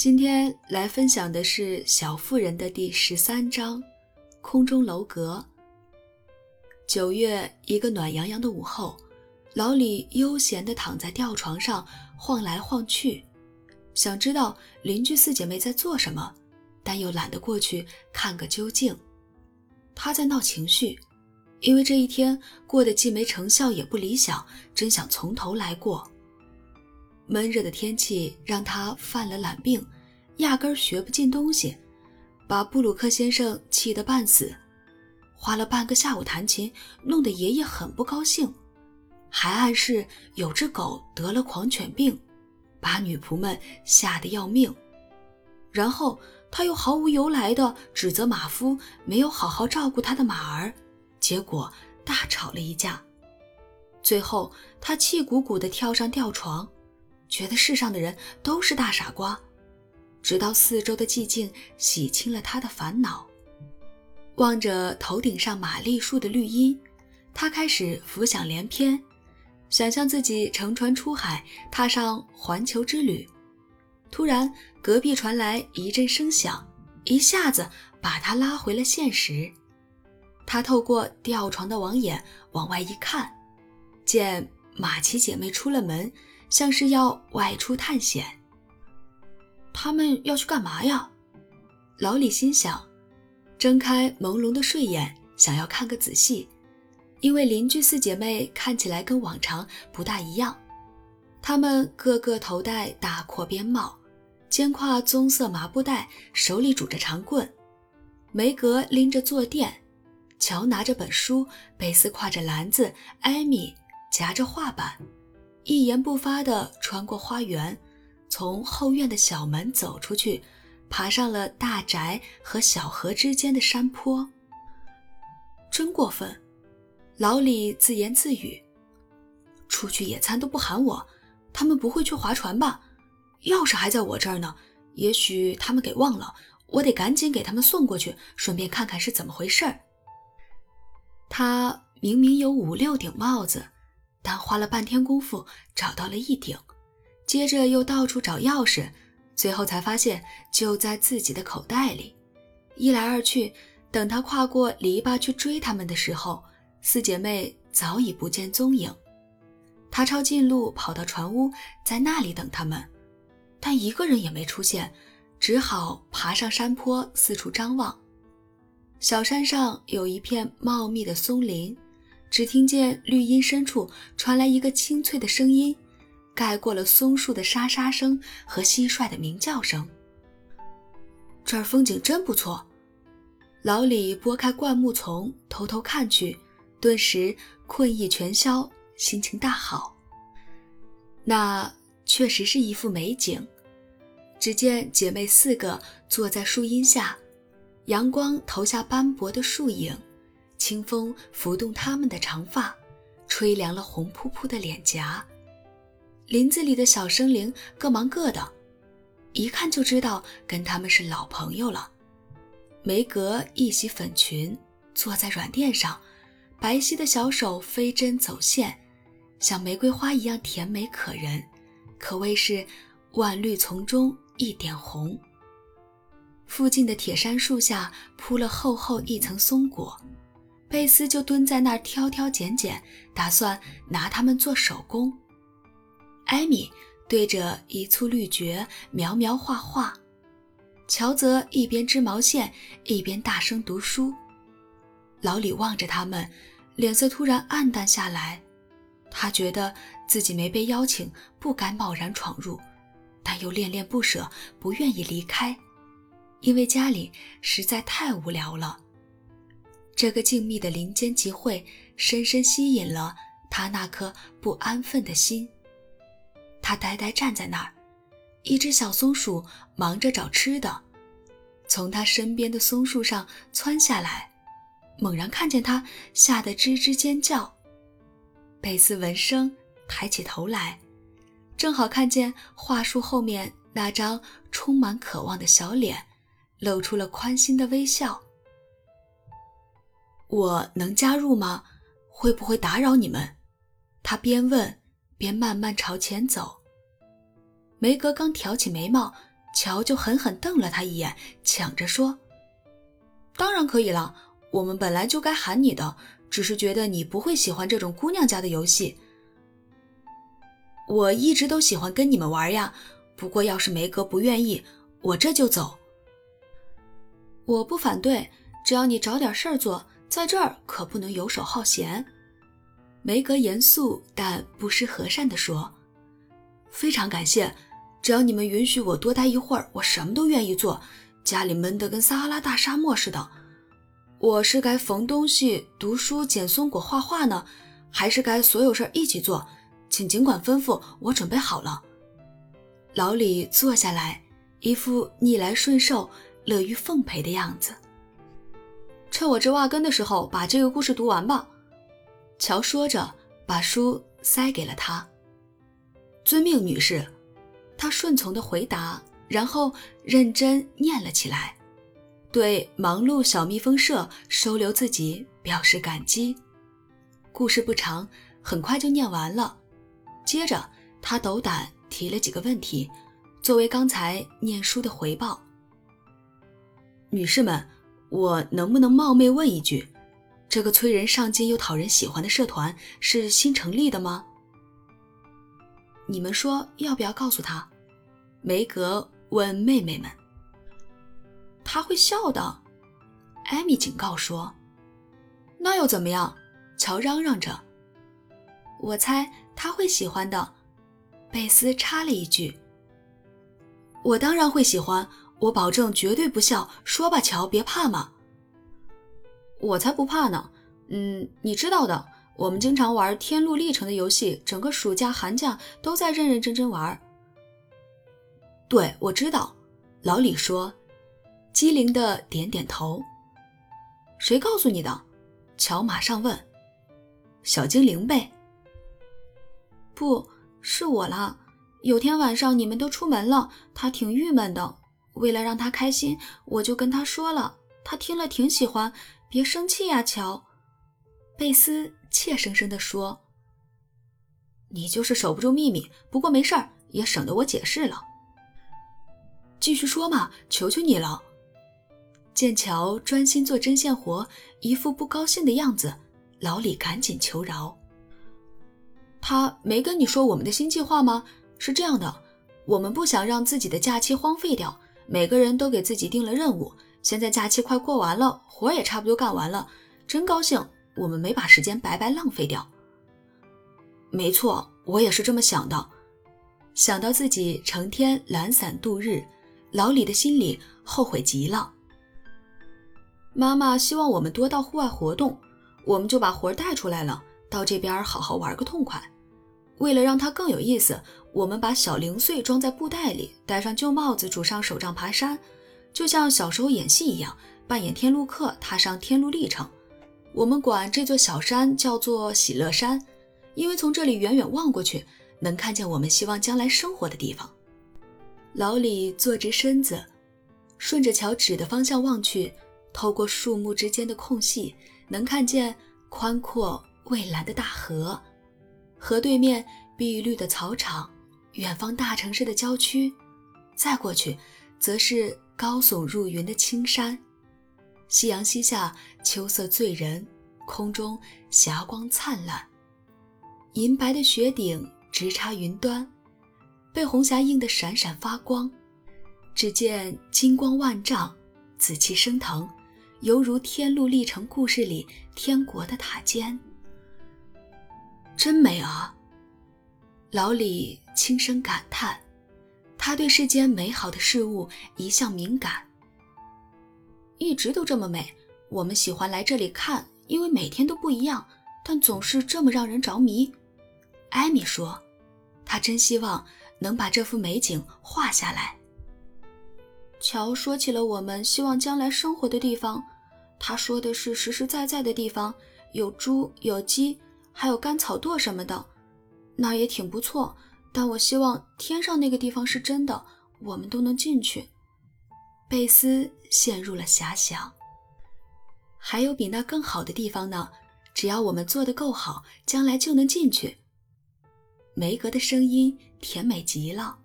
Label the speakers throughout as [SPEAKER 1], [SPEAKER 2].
[SPEAKER 1] 今天来分享的是《小妇人》的第十三章《空中楼阁》。九月一个暖洋洋的午后，老李悠闲地躺在吊床上晃来晃去，想知道邻居四姐妹在做什么，但又懒得过去看个究竟。他在闹情绪，因为这一天过得既没成效也不理想，真想从头来过。闷热的天气让他犯了懒病，压根儿学不进东西，把布鲁克先生气得半死。花了半个下午弹琴，弄得爷爷很不高兴，还暗示有只狗得了狂犬病，把女仆们吓得要命。然后他又毫无由来地指责马夫没有好好照顾他的马儿，结果大吵了一架。最后他气鼓鼓地跳上吊床。觉得世上的人都是大傻瓜，直到四周的寂静洗清了他的烦恼。望着头顶上玛丽树的绿荫，他开始浮想联翩，想象自己乘船出海，踏上环球之旅。突然，隔壁传来一阵声响，一下子把他拉回了现实。他透过吊床的网眼往外一看，见马奇姐妹出了门。像是要外出探险。他们要去干嘛呀？老李心想，睁开朦胧的睡眼，想要看个仔细，因为邻居四姐妹看起来跟往常不大一样。她们个个头戴大阔边帽，肩挎棕色麻布袋，手里拄着长棍。梅格拎着坐垫，乔拿着本书，贝斯挎着篮子，艾米夹着画板。一言不发地穿过花园，从后院的小门走出去，爬上了大宅和小河之间的山坡。真过分，老李自言自语。出去野餐都不喊我，他们不会去划船吧？钥匙还在我这儿呢，也许他们给忘了，我得赶紧给他们送过去，顺便看看是怎么回事儿。他明明有五六顶帽子。但花了半天功夫找到了一顶，接着又到处找钥匙，最后才发现就在自己的口袋里。一来二去，等他跨过篱笆去追他们的时候，四姐妹早已不见踪影。他抄近路跑到船屋，在那里等他们，但一个人也没出现，只好爬上山坡四处张望。小山上有一片茂密的松林。只听见绿荫深处传来一个清脆的声音，盖过了松树的沙沙声和蟋蟀的鸣叫声。这儿风景真不错。老李拨开灌木丛，偷偷看去，顿时困意全消，心情大好。那确实是一幅美景。只见姐妹四个坐在树荫下，阳光投下斑驳的树影。清风拂动她们的长发，吹凉了红扑扑的脸颊。林子里的小生灵各忙各的，一看就知道跟他们是老朋友了。梅格一袭粉裙，坐在软垫上，白皙的小手飞针走线，像玫瑰花一样甜美可人，可谓是万绿丛中一点红。附近的铁杉树下铺了厚厚一层松果。贝斯就蹲在那儿挑挑拣拣，打算拿它们做手工。艾米对着一簇绿蕨描描画画，乔则一边织毛线一边大声读书。老李望着他们，脸色突然暗淡下来。他觉得自己没被邀请，不该贸然闯入，但又恋恋不舍，不愿意离开，因为家里实在太无聊了。这个静谧的林间集会，深深吸引了他那颗不安分的心。他呆呆站在那儿，一只小松鼠忙着找吃的，从他身边的松树上窜下来，猛然看见他，吓得吱吱尖叫。贝斯闻声抬起头来，正好看见桦树后面那张充满渴望的小脸，露出了宽心的微笑。我能加入吗？会不会打扰你们？他边问边慢慢朝前走。梅格刚挑起眉毛，乔就狠狠瞪了他一眼，抢着说：“当然可以了，我们本来就该喊你的，只是觉得你不会喜欢这种姑娘家的游戏。我一直都喜欢跟你们玩呀，不过要是梅格不愿意，我这就走。我不反对，只要你找点事儿做，在这儿可不能游手好闲。”梅格严肃但不失和善地说：“非常感谢。”只要你们允许我多待一会儿，我什么都愿意做。家里闷得跟撒哈拉大沙漠似的，我是该缝东西、读书、捡松果、画画呢，还是该所有事儿一起做？请尽管吩咐，我准备好了。老李坐下来，一副逆来顺受、乐于奉陪的样子。趁我这挖根的时候，把这个故事读完吧。乔说着，把书塞给了他。遵命，女士。他顺从的回答，然后认真念了起来，对忙碌小蜜蜂社收留自己表示感激。故事不长，很快就念完了。接着，他斗胆提了几个问题，作为刚才念书的回报。女士们，我能不能冒昧问一句，这个催人上进又讨人喜欢的社团是新成立的吗？你们说要不要告诉他？梅格问妹妹们。他会笑的，艾米警告说。那又怎么样？乔嚷嚷着。我猜他会喜欢的，贝斯插了一句。我当然会喜欢，我保证绝对不笑。说吧，乔，别怕嘛。我才不怕呢。嗯，你知道的。我们经常玩《天路历程》的游戏，整个暑假、寒假都在认认真真玩。对，我知道。老李说，机灵的点点头。谁告诉你的？乔马上问。小精灵呗。不是我啦。有天晚上你们都出门了，他挺郁闷的。为了让他开心，我就跟他说了。他听了挺喜欢。别生气呀，乔。贝斯。怯生生地说：“你就是守不住秘密，不过没事儿，也省得我解释了。继续说嘛，求求你了。”剑桥专心做针线活，一副不高兴的样子。老李赶紧求饶：“他没跟你说我们的新计划吗？是这样的，我们不想让自己的假期荒废掉，每个人都给自己定了任务。现在假期快过完了，活也差不多干完了，真高兴。”我们没把时间白白浪费掉。没错，我也是这么想的。想到自己成天懒散度日，老李的心里后悔极了。妈妈希望我们多到户外活动，我们就把活带出来了，到这边好好玩个痛快。为了让它更有意思，我们把小零碎装在布袋里，戴上旧帽子，拄上手杖爬山，就像小时候演戏一样，扮演天路客，踏上天路历程。我们管这座小山叫做喜乐山，因为从这里远远望过去，能看见我们希望将来生活的地方。老李坐直身子，顺着桥指的方向望去，透过树木之间的空隙，能看见宽阔蔚蓝的大河，河对面碧绿的草场，远方大城市的郊区，再过去，则是高耸入云的青山。夕阳西下，秋色醉人，空中霞光灿烂，银白的雪顶直插云端，被红霞映得闪闪发光。只见金光万丈，紫气升腾，犹如《天路历程》故事里天国的塔尖。真美啊！老李轻声感叹，他对世间美好的事物一向敏感。一直都这么美，我们喜欢来这里看，因为每天都不一样，但总是这么让人着迷。艾米说：“她真希望能把这幅美景画下来。”乔说起了我们希望将来生活的地方，他说的是实实在在的地方，有猪，有鸡，还有干草垛什么的，那也挺不错。但我希望天上那个地方是真的，我们都能进去。贝斯陷入了遐想。还有比那更好的地方呢，只要我们做得够好，将来就能进去。梅格的声音甜美极了。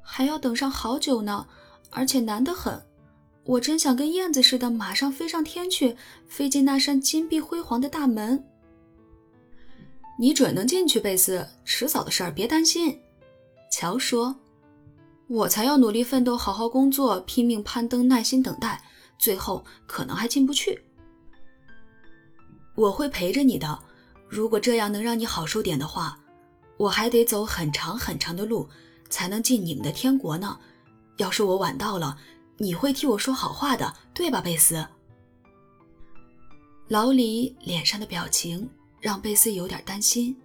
[SPEAKER 1] 还要等上好久呢，而且难得很。我真想跟燕子似的，马上飞上天去，飞进那扇金碧辉煌的大门。
[SPEAKER 2] 你准能进去，贝斯，迟早的事儿，别担心。乔说：“我才要努力奋斗，好好工作，拼命攀登，耐心等待，最后可能还进不去。我会陪着你的。如果这样能让你好受点的话，我还得走很长很长的路，才能进你们的天国呢。要是我晚到了。”你会替我说好话的，对吧，贝斯？
[SPEAKER 1] 老李脸上的表情让贝斯有点担心，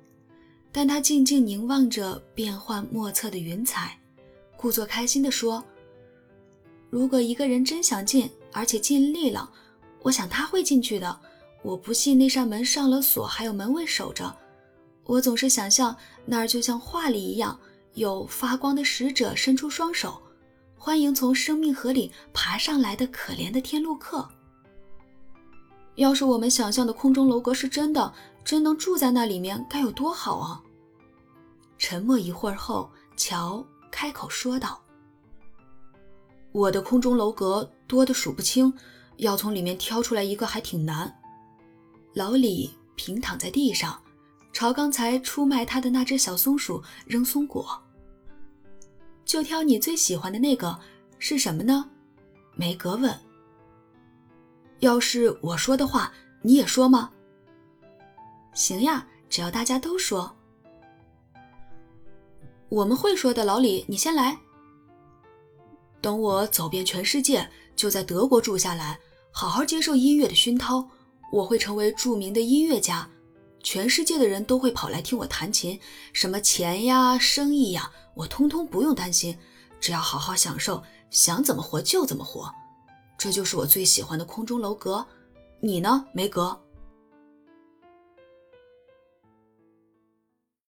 [SPEAKER 1] 但他静静凝望着变幻莫测的云彩，故作开心地说：“如果一个人真想进，而且尽力了，我想他会进去的。我不信那扇门上了锁，还有门卫守着。我总是想象那儿就像画里一样，有发光的使者伸出双手。”欢迎从生命河里爬上来的可怜的天路客。要是我们想象的空中楼阁是真的，真能住在那里面，该有多好啊！沉默一会儿后，乔开口说道：“
[SPEAKER 2] 我的空中楼阁多得数不清，要从里面挑出来一个还挺难。”
[SPEAKER 1] 老李平躺在地上，朝刚才出卖他的那只小松鼠扔松果。就挑你最喜欢的那个，是什么呢？梅格问。
[SPEAKER 2] 要是我说的话，你也说吗？
[SPEAKER 1] 行呀，只要大家都说。
[SPEAKER 2] 我们会说的，老李，你先来。等我走遍全世界，就在德国住下来，好好接受音乐的熏陶，我会成为著名的音乐家。全世界的人都会跑来听我弹琴，什么钱呀、生意呀，我通通不用担心，只要好好享受，想怎么活就怎么活。这就是我最喜欢的空中楼阁。你呢，梅格？